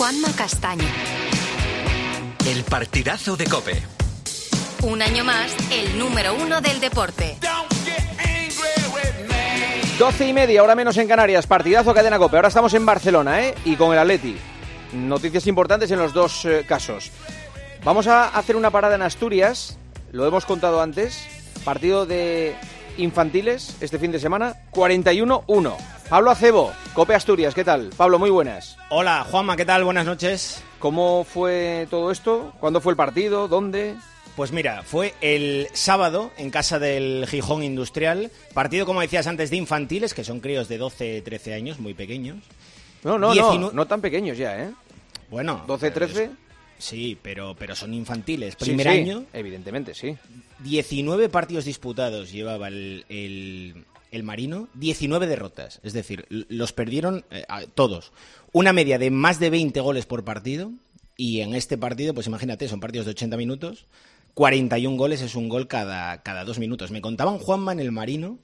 Juanma Castaño. El partidazo de Cope. Un año más, el número uno del deporte. Doce y media, ahora menos en Canarias, partidazo cadena Cope. Ahora estamos en Barcelona, ¿eh? Y con el Atleti. Noticias importantes en los dos eh, casos. Vamos a hacer una parada en Asturias, lo hemos contado antes. Partido de infantiles este fin de semana, 41-1. Pablo Acebo, Cope Asturias, ¿qué tal? Pablo, muy buenas. Hola, Juanma, ¿qué tal? Buenas noches. ¿Cómo fue todo esto? ¿Cuándo fue el partido? ¿Dónde? Pues mira, fue el sábado en casa del Gijón Industrial, partido como decías antes de infantiles, que son críos de 12, 13 años, muy pequeños. No, no, no, no tan pequeños ya, ¿eh? Bueno, 12, 13. Sí, pero, pero son infantiles. Primer año. Evidentemente, sí. 19 partidos disputados llevaba el, el, Marino, 19 derrotas. Es decir, los perdieron eh, todos. Una media de más de 20 goles por partido. Y en este partido, pues imagínate, son partidos de 80 minutos. 41 goles es un gol cada, cada dos minutos. Me contaban Juanma en el Marino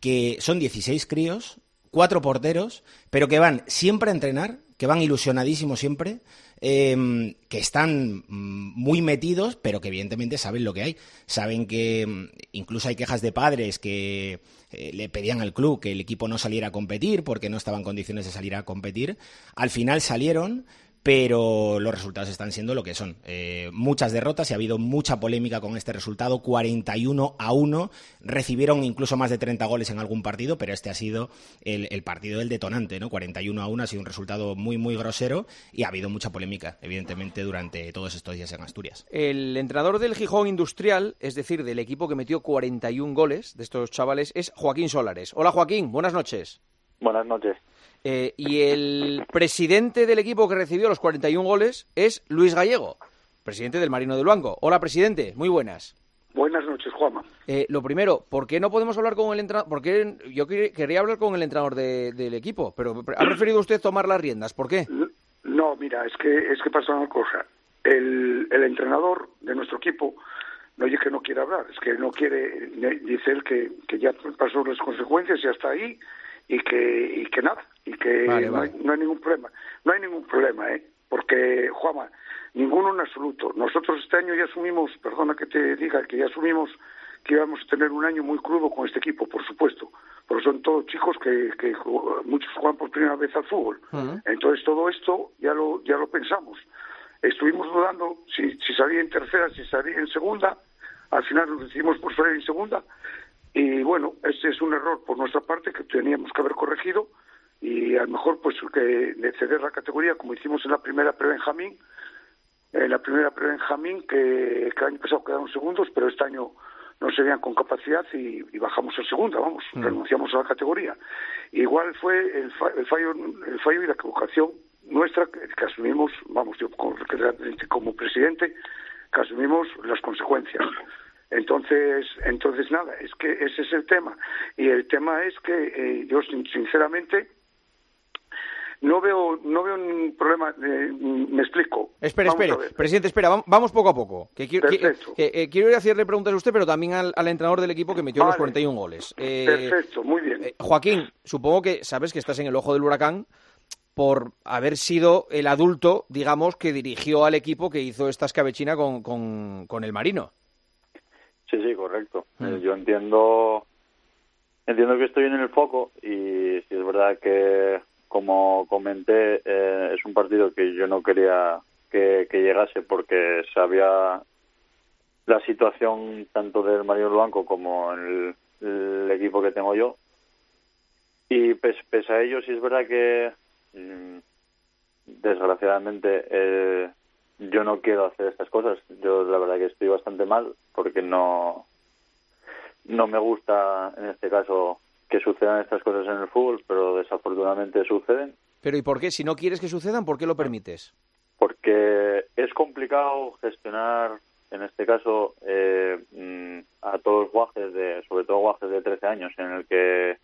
que son 16 críos, cuatro porteros, pero que van siempre a entrenar, que van ilusionadísimos siempre, Em, que están mm, muy metidos, pero que evidentemente saben lo que hay. Saben que mm, incluso hay quejas de padres que eh, le pedían al club que el equipo no saliera a competir porque no estaba en condiciones de salir a competir. Al final salieron, pero los resultados están siendo lo que son. Eh, muchas derrotas y ha habido mucha polémica con este resultado, 41 a 1. Recibieron incluso más de 30 goles en algún partido, pero este ha sido el, partido del detonante, ¿no? 41 a 1 ha sido un resultado muy, muy grosero y ha habido mucha polémica, evidentemente, durante todos estos días en Asturias. El entrenador del Gijón Industrial, es decir, del equipo que metió 41 goles de estos chavales, es Joaquín Solares. Hola Joaquín, buenas noches. Buenas noches. Eh, y el presidente del equipo que recibió los 41 goles es Luis Gallego, presidente del Marino del Blanco. Hola, presidente, muy buenas. Buenas noches, Juanma. Eh, lo primero, ¿por qué no podemos hablar con el entrenador? Porque yo quería hablar con el entrenador del equipo, pero ha preferido usted tomar las riendas. ¿Por qué? No, mira, es que es que pasa una cosa. El, entrenador de nuestro equipo no es que no quiere hablar, es que no quiere, dice él que, que ya pasó las consecuencias y hasta ahí y que, y que nada, y que no, Hay, ningún problema. No hay ningún problema, ¿eh? Porque, Juama, ninguno en absoluto. Nosotros este año ya asumimos, perdona que te diga, que ya asumimos que íbamos a tener un año muy crudo con este equipo, por supuesto, porque son todos chicos que, que muchos juegan por primera vez al fútbol. Entonces todo esto ya lo, ya lo pensamos. Estuvimos dudando si, si salía en tercera, si salía en segunda, al final nos decidimos por salir en segunda, y bueno, ese es un error por nuestra parte que teníamos que haber corregido y a lo mejor pues que ceder la categoría como hicimos en la primera pre-Benjamín, en la primera pre-Benjamín que, el año pasado quedaron segundos, pero este año no se veían con capacidad y, bajamos a segunda, vamos, mm. renunciamos a la categoría. Igual fue el, fallo, el fallo y la equivocación nuestra que, asumimos, vamos, yo como, como presidente, que asumimos las consecuencias. Entonces, entonces nada, es que ese es el tema. Y el tema es que eh, yo sinceramente no veo no veo un problema eh, me explico. Espera espera presidente espera vamos poco a poco. Que quiero eh, quiero hacerle preguntas a usted pero también al, entrenador del equipo que metió los 41 goles. Perfecto muy bien. Joaquín supongo que sabes que estás en el ojo del huracán por haber sido el adulto digamos que dirigió al equipo que hizo esta escabechina con, con, con el Marino Sí, sí, correcto. Mm. Eh, yo entiendo entiendo que estoy en el foco y si es verdad que, como comenté, eh, es un partido que yo no quería que, llegase porque sabía la situación tanto del Mario Blanco como el, el equipo que tengo yo. Y pese, a ello, sí es verdad que, mm, desgraciadamente, eh, yo no quiero hacer estas cosas. Yo la verdad que estoy bastante mal porque no no me gusta en este caso que sucedan estas cosas en el fútbol, pero desafortunadamente suceden. Pero ¿y por qué? Si no quieres que sucedan, ¿por qué lo permites? Porque es complicado gestionar, en este caso, eh, mm, a todos los guajes, de, sobre todo guajes de 13 años, en el que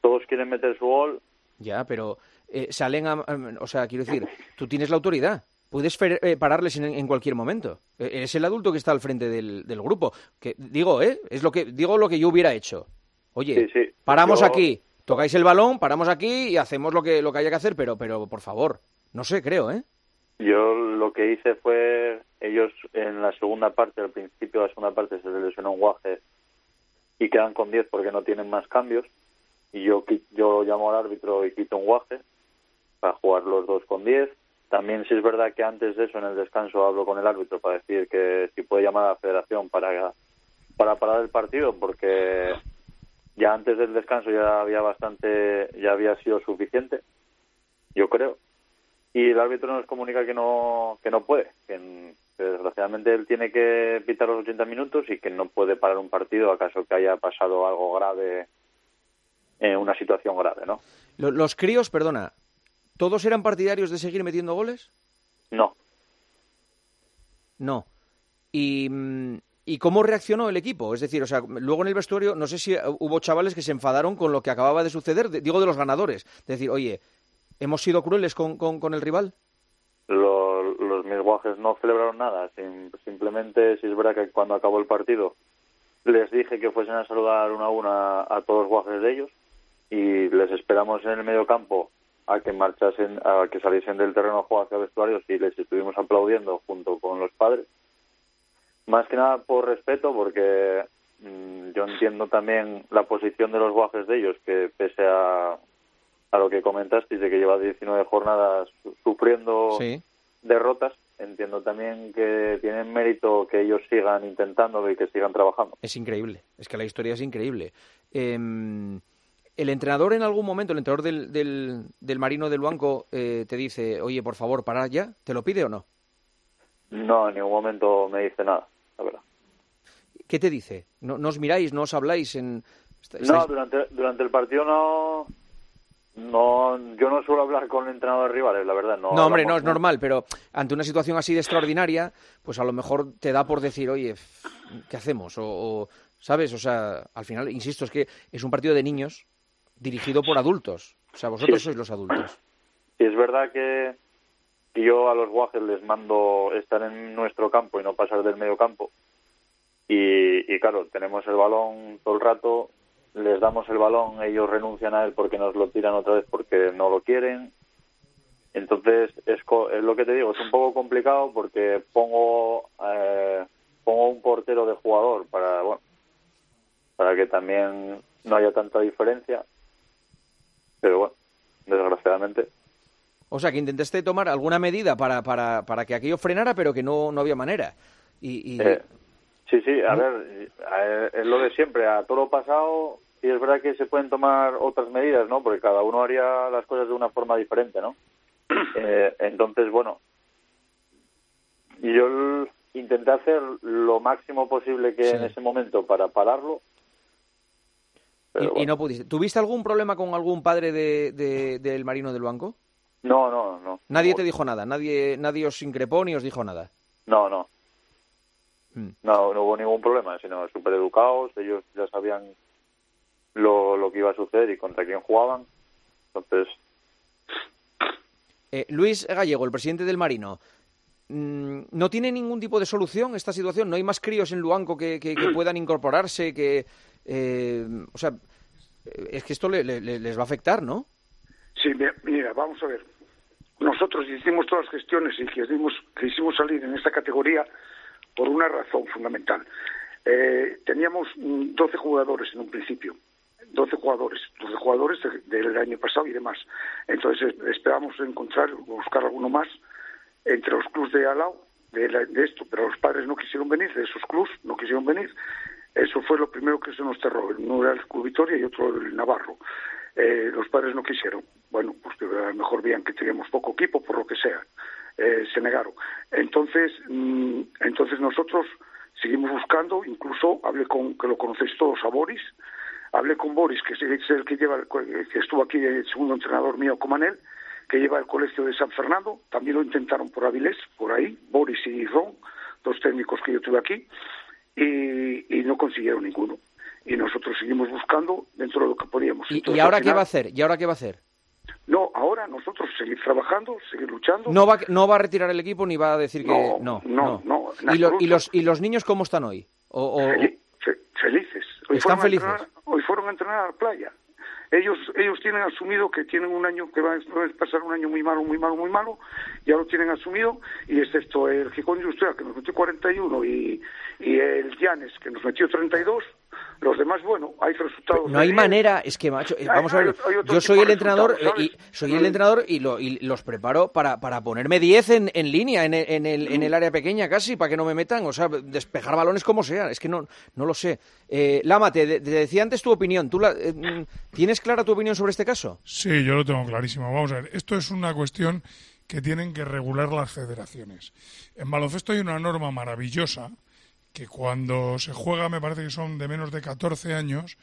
todos quieren meter su gol. Ya, pero eh, salen, a, o sea, quiero decir, tú tienes la autoridad puedes eh, pararles en, cualquier momento. E, es el adulto que está al frente del, grupo. Que digo, ¿eh? Es lo que digo lo que yo hubiera hecho. Oye, paramos aquí, tocáis el balón, paramos aquí y hacemos lo que lo que haya que hacer, pero pero por favor, no sé, creo, ¿eh? Yo lo que hice fue, ellos en la segunda parte, al principio de la segunda parte se lesionó un guaje y quedan con 10 porque no tienen más cambios. Y yo, yo llamo al árbitro y quito un guaje para jugar los dos con 10. También si es verdad que antes de eso, en el descanso, hablo con el árbitro para decir que si puede llamar a la federación para, para parar el partido, porque ya antes del descanso ya había bastante, ya había sido suficiente, yo creo. Y el árbitro nos comunica que no, que no puede, que, desgraciadamente él tiene que pitar los 80 minutos y que no puede parar un partido acaso que haya pasado algo grave, en una situación grave, ¿no? Los críos, perdona, ¿todos eran partidarios de seguir metiendo goles? No. No. Y, ¿Y cómo reaccionó el equipo? Es decir, o sea, luego en el vestuario, no sé si hubo chavales que se enfadaron con lo que acababa de suceder, digo de los ganadores. Es decir, oye, ¿hemos sido crueles con, con, el rival? Los, los misguajes no celebraron nada. simplemente, si es verdad que cuando acabó el partido, les dije que fuesen a saludar una a una a todos los guajes de ellos y les esperamos en el medio campo a que marchasen, a que saliesen del terreno de juego hacia vestuarios y les estuvimos aplaudiendo junto con los padres más que nada por respeto, porque mm, yo entiendo también la posición de los guajes de ellos, que pese a, a lo que comentaste, de que lleva 19 jornadas sufriendo derrotas, entiendo también que tienen mérito que ellos sigan intentándolo y que sigan trabajando. Es increíble, es que la historia es increíble. Em, el entrenador en algún momento, el entrenador del, del, del Marino del Banco, eh, te dice, oye, por favor, para ya, ¿te lo pide o no? No, en ningún momento me dice nada. ¿Qué te dice? ¿No, os miráis, no os habláis? En... No, durante, durante el partido no, no, yo no suelo hablar con entrenadores rivales, la verdad. No, no hombre, no es normal, pero ante una situación así de extraordinaria, pues a lo mejor te da por decir, oye, ¿qué hacemos? O, ¿sabes? O sea, al final, insisto, es que es un partido de niños dirigido por adultos. O sea, vosotros sois los adultos. Sí, es verdad que yo a los guajes les mando estar en nuestro campo y no pasar del medio campo. Y, claro, tenemos el balón todo el rato, les damos el balón, ellos renuncian a él porque nos lo tiran otra vez porque no lo quieren. Entonces, es, es lo que te digo, es un poco complicado porque pongo, eh, pongo un portero de jugador para, bueno, para que también no haya tanta diferencia. Pero bueno, desgraciadamente o sea, que intentaste tomar alguna medida para, para, para que aquello frenara, pero que no, no había manera. Y, eh, sí, sí, a ver, es lo de siempre. A todo lo pasado, y es verdad que se pueden tomar otras medidas, ¿no? Porque cada uno haría las cosas de una forma diferente, ¿no? Eh, entonces, bueno, yo intenté hacer lo máximo posible que en ese momento para pararlo. Y, no pudiste. ¿Tuviste algún problema con algún padre de, del marino del banco? No, no, no. Nadie te dijo nada, nadie, nadie os increpó ni os dijo nada. No, no. Hmm. No, no hubo ningún problema, sino súper educados, ellos ya sabían lo, lo que iba a suceder y contra quién jugaban. Entonces. Eh, Luis Gallego, el presidente del Marino, mm, ¿no tiene ningún tipo de solución esta situación? ¿No hay más críos en Luanco que, que, puedan incorporarse? que eh, O sea, es que esto les va a afectar, ¿no? Sí, mira, vamos a ver. Nosotros hicimos todas las gestiones y quisimos, quisimos salir en esta categoría por una razón fundamental. Eh, teníamos 12 jugadores en un principio, 12 jugadores, 12 jugadores del año pasado y demás. Entonces esperamos encontrar, buscar alguno más entre los clubes de Alao, de, de, esto, pero los padres no quisieron venir, de esos clubes no quisieron venir. Eso fue lo primero que se nos cerró. Uno era el Club Victoria y otro el Navarro. Eh, los padres no quisieron. Bueno, pues a lo mejor veían que teníamos poco equipo, por lo que sea. Eh, se negaron. Entonces, mm, entonces nosotros seguimos buscando, incluso hablé con, que lo conocéis todos, a Boris, hablé con Boris, que es el que lleva, que estuvo aquí, el segundo entrenador mío, Comanel, que lleva el colegio de San Fernando, también lo intentaron por Avilés, por ahí, Boris y Ron, dos técnicos que yo tuve aquí, y no consiguieron ninguno y nosotros seguimos buscando dentro de lo que podíamos. ¿Y, ahora qué va a hacer? ¿Y ahora qué va a hacer? No, ahora nosotros seguir trabajando, seguir luchando. No va, no va a retirar el equipo ni va a decir que no. No, no. ¿Y, ¿Y, los, ¿Y los niños cómo están hoy? felices. ¿Están felices? hoy fueron a entrenar a la playa. Ellos ellos tienen asumido que tienen un año que va a pasar un año muy malo, muy malo, muy malo, ya lo tienen asumido y excepto el Gijón Industrial que nos metió 41 y, y el Llanes que nos metió 32, los demás, bueno, hay resultados. No hay manera, es que macho, vamos a ver, yo soy el entrenador eh, y soy el entrenador y, lo, y los preparo para, para ponerme 10 en, en línea en, en, el, en el área pequeña casi para que no me metan, o sea, despejar balones como sea, es que no no lo sé. Eh, Lama, te, decía antes tu opinión, ¿tú la, eh, tienes clara tu opinión sobre este caso? Sí, yo lo tengo clarísimo. Vamos a ver, esto es una cuestión que tienen que regular las federaciones. En baloncesto hay una norma maravillosa que cuando se juega, me parece que son de menos de 14 años,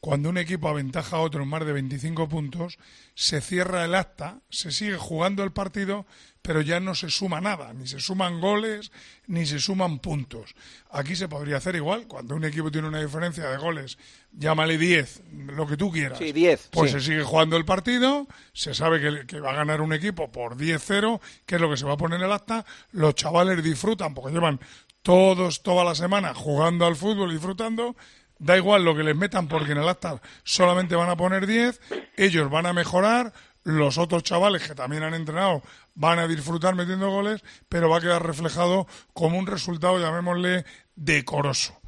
cuando un equipo aventaja a otro en más de 25 puntos, se cierra el acta, se sigue jugando el partido, pero ya no se suma nada, ni se suman goles, ni se suman puntos. Aquí se podría hacer igual, cuando un equipo tiene una diferencia de goles, llámale 10, lo que tú quieras. Sí, 10. Pues se sigue jugando el partido, se sabe que, que va a ganar un equipo por 10-0, que es lo que se va a poner en el acta, los chavales disfrutan porque llevan todos, toda la semana jugando al fútbol, disfrutando, da igual lo que les metan porque en el acta solamente van a poner 10, ellos van a mejorar, los otros chavales que también han entrenado van a disfrutar metiendo goles, pero va a quedar reflejado como un resultado, llamémosle, decoroso.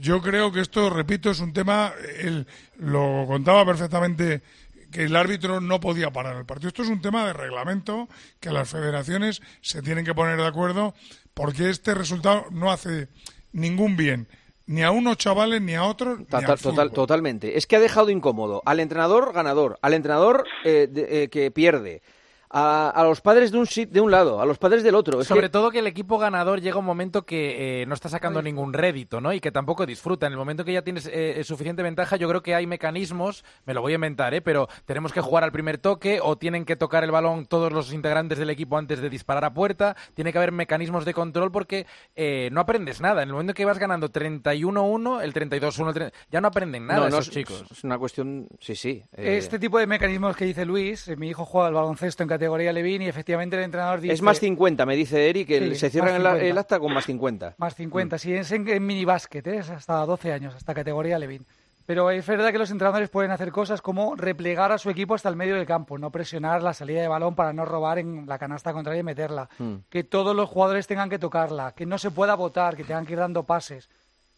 Yo creo que esto, repito, es un tema, él lo contaba perfectamente que el árbitro no podía parar el partido. Esto es un tema de reglamento que las federaciones se tienen que poner de acuerdo porque este resultado no hace ningún bien ni a unos chavales ni a otros. Total, totalmente. Es que ha dejado incómodo al entrenador ganador, al entrenador eh, eh, que pierde, a, los padres de un, de un lado, a los padres del otro. Sobre todo que el equipo ganador llega un momento que eh, no está sacando ningún rédito, ¿no? Y que tampoco disfruta. En el momento que ya tienes eh, suficiente ventaja, yo creo que hay mecanismos, me lo voy a inventar, ¿eh? Pero tenemos que jugar al primer toque o tienen que tocar el balón todos los integrantes del equipo antes de disparar a puerta. Tiene que haber mecanismos de control porque eh, no aprendes nada. En el momento que vas ganando 31-1, el 32-1, ya no aprenden nada esos chicos. Es una cuestión, sí, sí. Este tipo de mecanismos que dice Luis, mi hijo juega al baloncesto en categoría Levin y efectivamente el entrenador dice... Es más 50, me dice Eric, que se cierra el, acta con más 50. Más 50, mm. sí, es en, en minibásquet, ¿eh? es hasta 12 años, hasta categoría Levin. Pero es verdad que los entrenadores pueden hacer cosas como replegar a su equipo hasta el medio del campo, no presionar la salida de balón para no robar en la canasta contraria y meterla. Mm. Que todos los jugadores tengan que tocarla, que no se pueda votar, que tengan que ir dando pases.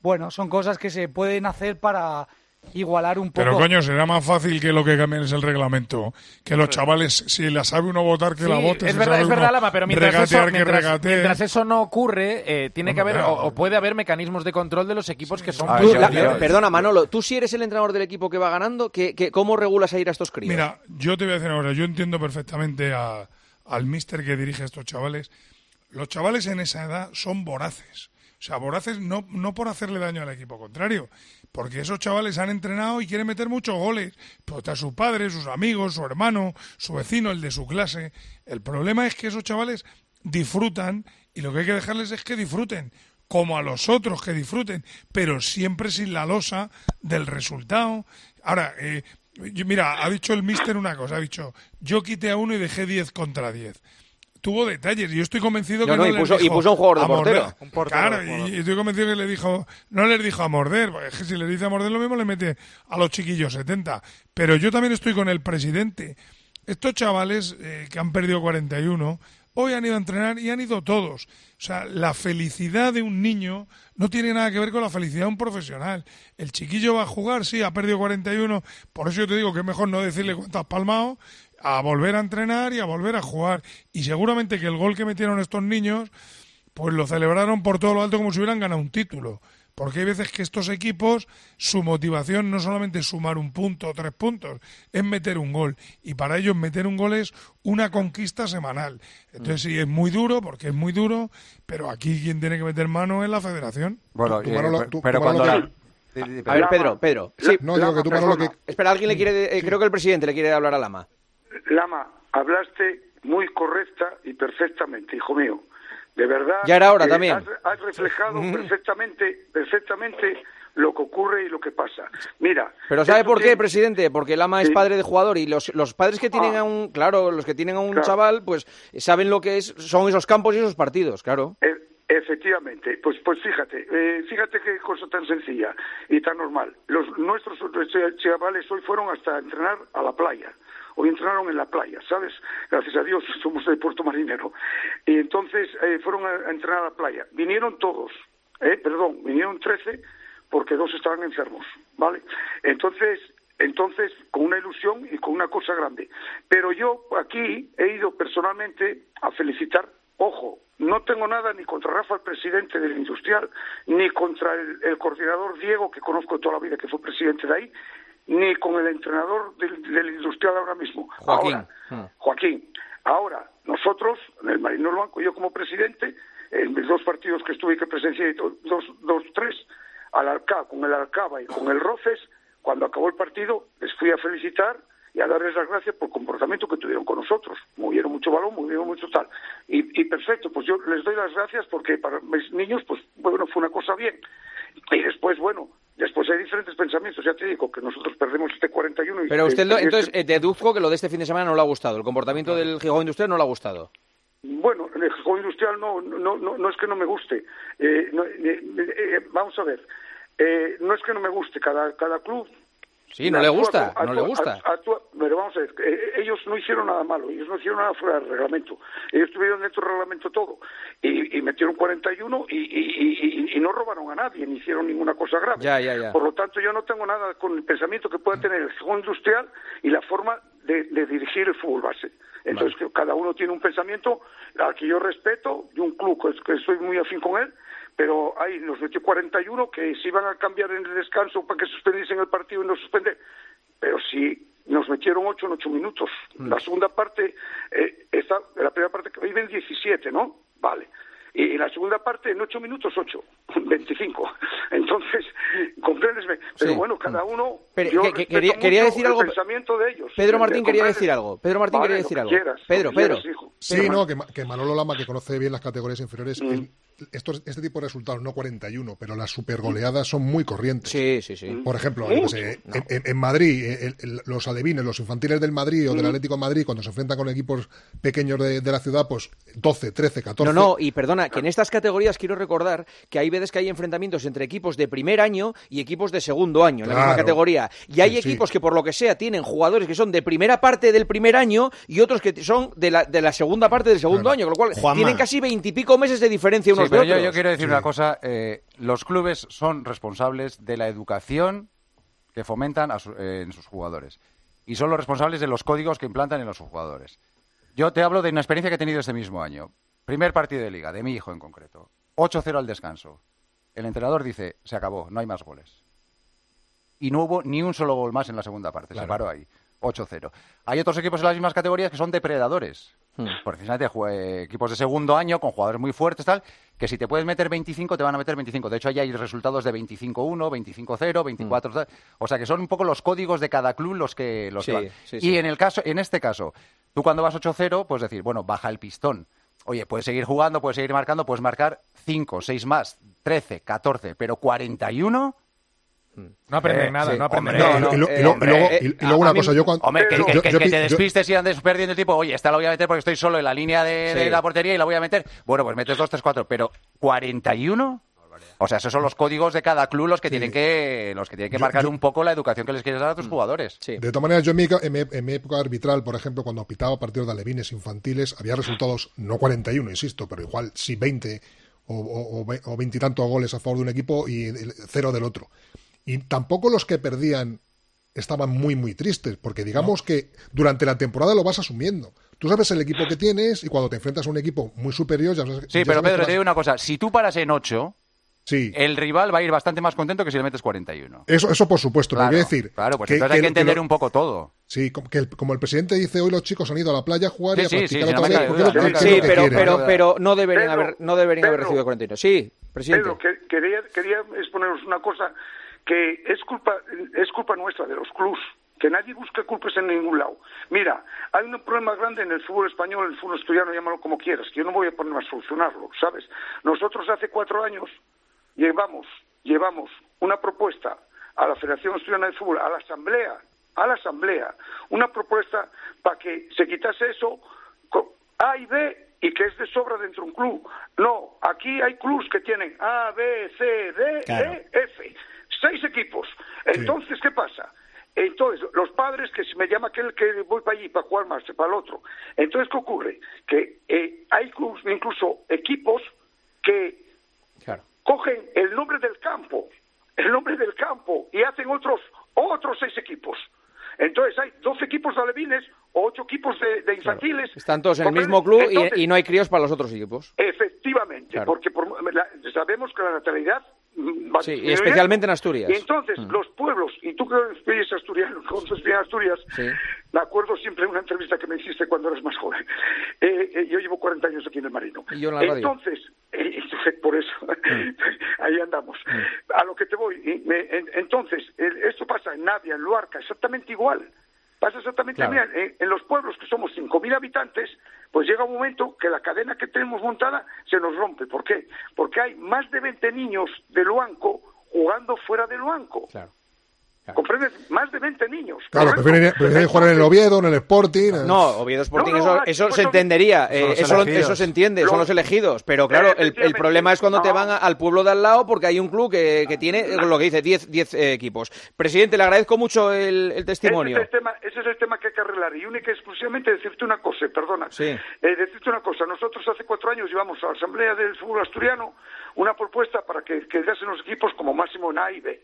Bueno, son cosas que se pueden hacer para igualar un poco. Pero coño, será más fácil que lo que cambien es el reglamento. Que los chavales, si la sabe uno votar, que la vote. Es verdad, es verdad, Lama, pero mientras, eso, mientras, eso, no ocurre, eh, tiene que haber, o, puede haber mecanismos de control de los equipos que son... perdona, Manolo, tú si eres el entrenador del equipo que va ganando, ¿qué, cómo regulas a ir a estos críos? Mira, yo te voy a decir ahora, yo entiendo perfectamente al mister que dirige a estos chavales. Los chavales en esa edad son voraces. O sea, voraces no, no por hacerle daño al equipo contrario, porque esos chavales han entrenado y quieren meter muchos goles. Pero está su padre, sus amigos, su hermano, su vecino, el de su clase. El problema es que esos chavales disfrutan y lo que hay que dejarles es que disfruten, como a los otros que disfruten, pero siempre sin la losa del resultado. Ahora, eh, mira, ha dicho el mister una cosa, ha dicho, yo quité a uno y dejé diez contra diez tuvo detalles. Y yo estoy convencido que no, y, puso, y puso un jugador de portero. Claro, y, estoy convencido que le dijo, no les dijo a morder, porque si le dice a morder lo mismo le mete a los chiquillos 70. Pero yo también estoy con el presidente. Estos chavales eh, que han perdido 41, hoy han ido a entrenar y han ido todos. O sea, la felicidad de un niño no tiene nada que ver con la felicidad de un profesional. El chiquillo va a jugar, sí, ha perdido 41, por eso yo te digo que es mejor no decirle cuánto has palmado, a volver a entrenar y a volver a jugar. Y seguramente que el gol que metieron estos niños, pues lo celebraron por todo lo alto como si hubieran ganado un título. Porque hay veces que estos equipos, su motivación no solamente es sumar un punto o tres puntos, es meter un gol. Y para ellos meter un gol es una conquista semanal. Entonces sí, es muy duro, porque es muy duro, pero aquí quien tiene que meter mano es la federación. Bueno, pero cuando... A ver, Pedro, Pedro. Sí. No, digo que tú, que... Espera, alguien le quiere... Eh, creo que el presidente le quiere hablar a Lama. Lama, hablaste muy correcta y perfectamente, hijo mío. De verdad. Ya era hora también. Has, reflejado perfectamente, perfectamente lo que ocurre y lo que pasa. Mira. Pero ¿sabe por qué, presidente? Porque Lama es padre de jugador y los, los padres que tienen ah. a un, claro, los que tienen a un chaval, pues saben lo que es, son esos campos y esos partidos, claro. E, Efectivamente, pues pues fíjate, eh, fíjate qué cosa tan sencilla y tan normal. Los nuestros chavales hoy fueron hasta entrenar a la playa. Hoy entrenaron en la playa, ¿sabes? Gracias a Dios somos de Puerto Marinero. Y entonces eh, fueron a, entrenar a la playa. Vinieron todos, eh, perdón, vinieron 13 porque dos estaban enfermos, ¿vale? Entonces, entonces, con una ilusión y con una cosa grande. Pero yo aquí he ido personalmente a felicitar, ojo, no tengo nada ni contra Rafa, el presidente del Industrial, ni contra el, coordinador Diego, que conozco toda la vida, que fue presidente de ahí, ni con el entrenador del, Industrial ahora mismo. Joaquín. Ahora, hmm. Joaquín. Ahora, nosotros, en el Marino Banco, yo como presidente, en mis dos partidos que estuve y que presencié, dos, dos, tres, al Alcá, con el Alcaba y con el Roces, cuando acabó el partido, les fui a felicitar y a darles las gracias por el comportamiento que tuvieron con nosotros. Movieron mucho balón, movieron mucho tal. Y, perfecto, pues yo les doy las gracias porque para mis niños, pues bueno, fue una cosa bien. Y después, bueno, después hay diferentes pensamientos. Ya te digo que nosotros perdemos este 41. Y Pero usted, entonces, eh, deduzco que lo de este fin de semana no le ha gustado. El comportamiento del Gijón Industrial no le ha gustado. Bueno, el Gijón Industrial no, no, no, no es que no me guste. Eh, eh, eh vamos a ver. Eh, no es que no me guste, cada, cada club Sí, no le gusta, no le gusta. pero vamos a ver, eh, ellos no hicieron nada malo, ellos no hicieron nada fuera del reglamento. Ellos tuvieron dentro del reglamento todo y, metieron 41 y, y, y, no robaron a nadie, ni hicieron ninguna cosa grave. Ya, ya, ya. Por lo tanto, yo no tengo nada con el pensamiento que pueda tener el segundo industrial y la forma de, dirigir el fútbol base. Entonces, cada uno tiene un pensamiento al que yo respeto, y un club que, que estoy muy afín con él, pero hay nos metió 41 que se iban a cambiar en el descanso para que suspendiesen el partido y no suspender, pero sí nos metieron 8 en 8 minutos. Mm. La segunda parte, eh, está, la primera parte que viven 17, ¿no? Vale. Y en la segunda parte, en 8 minutos, 8, 25. Entonces, compréndesme. Pero bueno, cada uno. Pero, quería, decir algo. pensamiento de ellos. Pedro Martín quería decir algo. Pedro Martín quería decir algo. Pedro, Pedro. Sí, no, que, que, Manolo Lama, que conoce bien las categorías inferiores, mm estos, este tipo de resultados, no 41, pero las supergoleadas son muy corrientes. Sí, sí, sí. Por ejemplo, en, Madrid, los alevines, los infantiles del Madrid o del Atlético de Madrid, cuando se enfrentan con equipos pequeños de, la ciudad, pues 12, 13, 14. No, no, y perdona, que en estas categorías quiero recordar que hay veces que hay enfrentamientos entre equipos de primer año y equipos de segundo año, en la misma categoría. Y hay equipos que, por lo que sea, tienen jugadores que son de primera parte del primer año y otros que son de la, de la segunda parte del segundo año, con lo cual tienen casi veintipico meses de diferencia unos pero Yo, quiero decir una cosa, eh, los clubes son responsables de la educación que fomentan eh, en sus jugadores y son los responsables de los códigos que implantan en los jugadores. Yo te hablo de una experiencia que he tenido este mismo año. Primer partido de liga, de mi hijo en concreto. 8-0 al descanso. El entrenador dice, se acabó, no hay más goles. Y no hubo ni un solo gol más en la segunda parte, se paró ahí. 8-0. Hay otros equipos en las mismas categorías que son depredadores. Hmm. Precisamente equipos de segundo año con jugadores muy fuertes, tal, que si te puedes meter 25, te van a meter 25. De hecho, ahí hay resultados de 25-1, 25-0, 24 O sea, que son un poco los códigos de cada club los que los van. y en el caso, en este caso, tú cuando vas 8-0, puedes decir, bueno, baja el pistón. Oye, puedes seguir jugando, puedes seguir marcando, puedes marcar 5, 6 más, 13, 14, pero 41 no aprenden nada, no aprenden nada. y, luego, una cosa, yo cuando... Hombre, que, te despistes y andes perdiendo el tipo, oye, esta la voy a meter porque estoy solo en la línea de, la portería y la voy a meter. Bueno, pues metes 2, 3, 4, pero 41... O sea, esos son los códigos de cada club los que tienen que los que tienen que marcar un poco la educación que les quieres dar a tus mm. jugadores. De todas maneras, yo en mi, época arbitral, por ejemplo, cuando pitaba partidos de alevines infantiles, había resultados, no 41, insisto, pero igual sí 20 o, o, 20 y tantos goles a favor de un equipo y cero del otro. Y tampoco los que perdían estaban muy, muy tristes, porque digamos que durante la temporada lo vas asumiendo. Tú sabes el equipo que tienes y cuando te enfrentas a un equipo muy superior ya sabes... Sí, pero Pedro, te digo una cosa. Si tú paras en 8, sí. el rival va a ir bastante más contento que si le metes 41. Eso, eso por supuesto, claro, voy a decir... Claro, pues entonces hay que entender un poco todo. Sí, como, que el, como el presidente dice, hoy los chicos han ido a la playa a jugar y a practicar otra vez. Sí, pero, pero, pero, no deberían haber, no deberían haber recibido 41. Sí, presidente. Pedro, quería, quería exponeros una cosa que es culpa, es culpa nuestra, de los clubs, que nadie busque culpas en ningún lado. Mira, hay un problema grande en el fútbol español, en el fútbol estudiano, llámalo como quieras, que yo no voy a ponerme a solucionarlo, ¿sabes? Nosotros hace cuatro años llevamos, llevamos una propuesta a la Federación Estudiana de Fútbol, a la Asamblea, a la Asamblea, una propuesta para que se quitase eso A y B y que es de sobra dentro de un club. No, aquí hay clubs que tienen A, B, C, D, Claro. E, F. Seis equipos. Entonces, ¿qué pasa? Entonces, los padres, que si me llama aquel que voy para allí, para jugar más, para el otro. Entonces, ¿qué ocurre? Que eh, hay incluso equipos, que Claro. cogen el nombre del campo, el nombre del campo, y hacen otros, otros seis equipos. Entonces hay 12 equipos de alevines o 8 equipos de, de infantiles. Están todos en el mismo club y- Entonces, y, no hay críos para los otros equipos. Efectivamente, Claro. porque por- la- sabemos que la natalidad Sí, y especialmente en Asturias. Y entonces, Mm. los pueblos, y tú que eres asturiano, conoces bien Asturias, Sí. me acuerdo siempre de una entrevista que me hiciste cuando eras más joven. Eh, eh, yo llevo 40 años aquí en el Marino. Y yo en la radio. Mm. Entonces, eh, por eso, ahí andamos. A lo que te voy. en- entonces, esto pasa en Navia, en Luarca, exactamente igual. Pasa exactamente Claro. igual. En, en los pueblos que somos 5.000 habitantes, pues llega un momento que la cadena que tenemos montada se nos rompe. ¿Por qué? Porque hay más de 20 niños de Luanco jugando fuera de Luanco. Claro. ¿Comprendes? Más de 20 niños. Claro, prefieren, prefieren jugar en el Oviedo, en el Sporting. en- No, Oviedo Sporting, No, no, eso, ah, eso pues se son- entendería, eh, eso, eso se entiende, son Los- elegidos, pero claro, el, el problema es cuando te No. van a- al pueblo de al lado porque hay un club que, que tiene eh, lo que dice 10 10 eh, equipos. Presidente, le agradezco mucho el, el testimonio. Ese es, el tema, ese es el tema que hay que arreglar. Y única y exclusivamente decirte una cosa, perdona. Sí. Eh, decirte una cosa. Nosotros hace cuatro años llevamos a la Asamblea del Fútbol Asturiano una propuesta para que quedasen los equipos como máximo en A y B.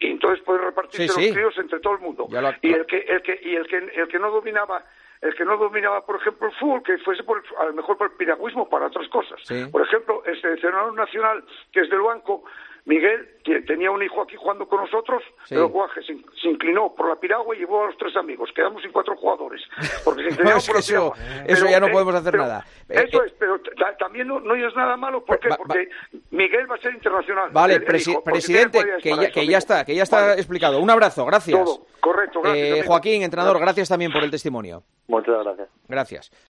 Y entonces poder repartirse Sí, los críos entre todo el mundo. Lo- Y el que, el que, y el que, el que no dominaba el que no dominaba, por ejemplo, el fútbol, que fuese por, a lo mejor por el piragüismo, para otras cosas. Sí. Por ejemplo, el seleccionador nacional, que es del banco, Miguel, tenía un hijo aquí jugando con nosotros, Sí. pero Guaje se, se inclinó por la piragua y llevó a los tres amigos. Quedamos sin cuatro jugadores. Porque se inclinaron Es por la eso- piragua. eso ya no podemos hacer pero- nada. Eh, Eso eh, es, pero ta- también no, no es nada malo. ¿Por qué? Va- va- Porque Miguel va a ser internacional. Vale, el- el presi- hijo, porque presidente, que ya, eso, que ya amigo. está, que ya está Vale. explicado. Un abrazo, gracias. Todo, correcto, gracias, Eh. Joaquín, entrenador, gracias también por el testimonio. Muchas gracias. Gracias.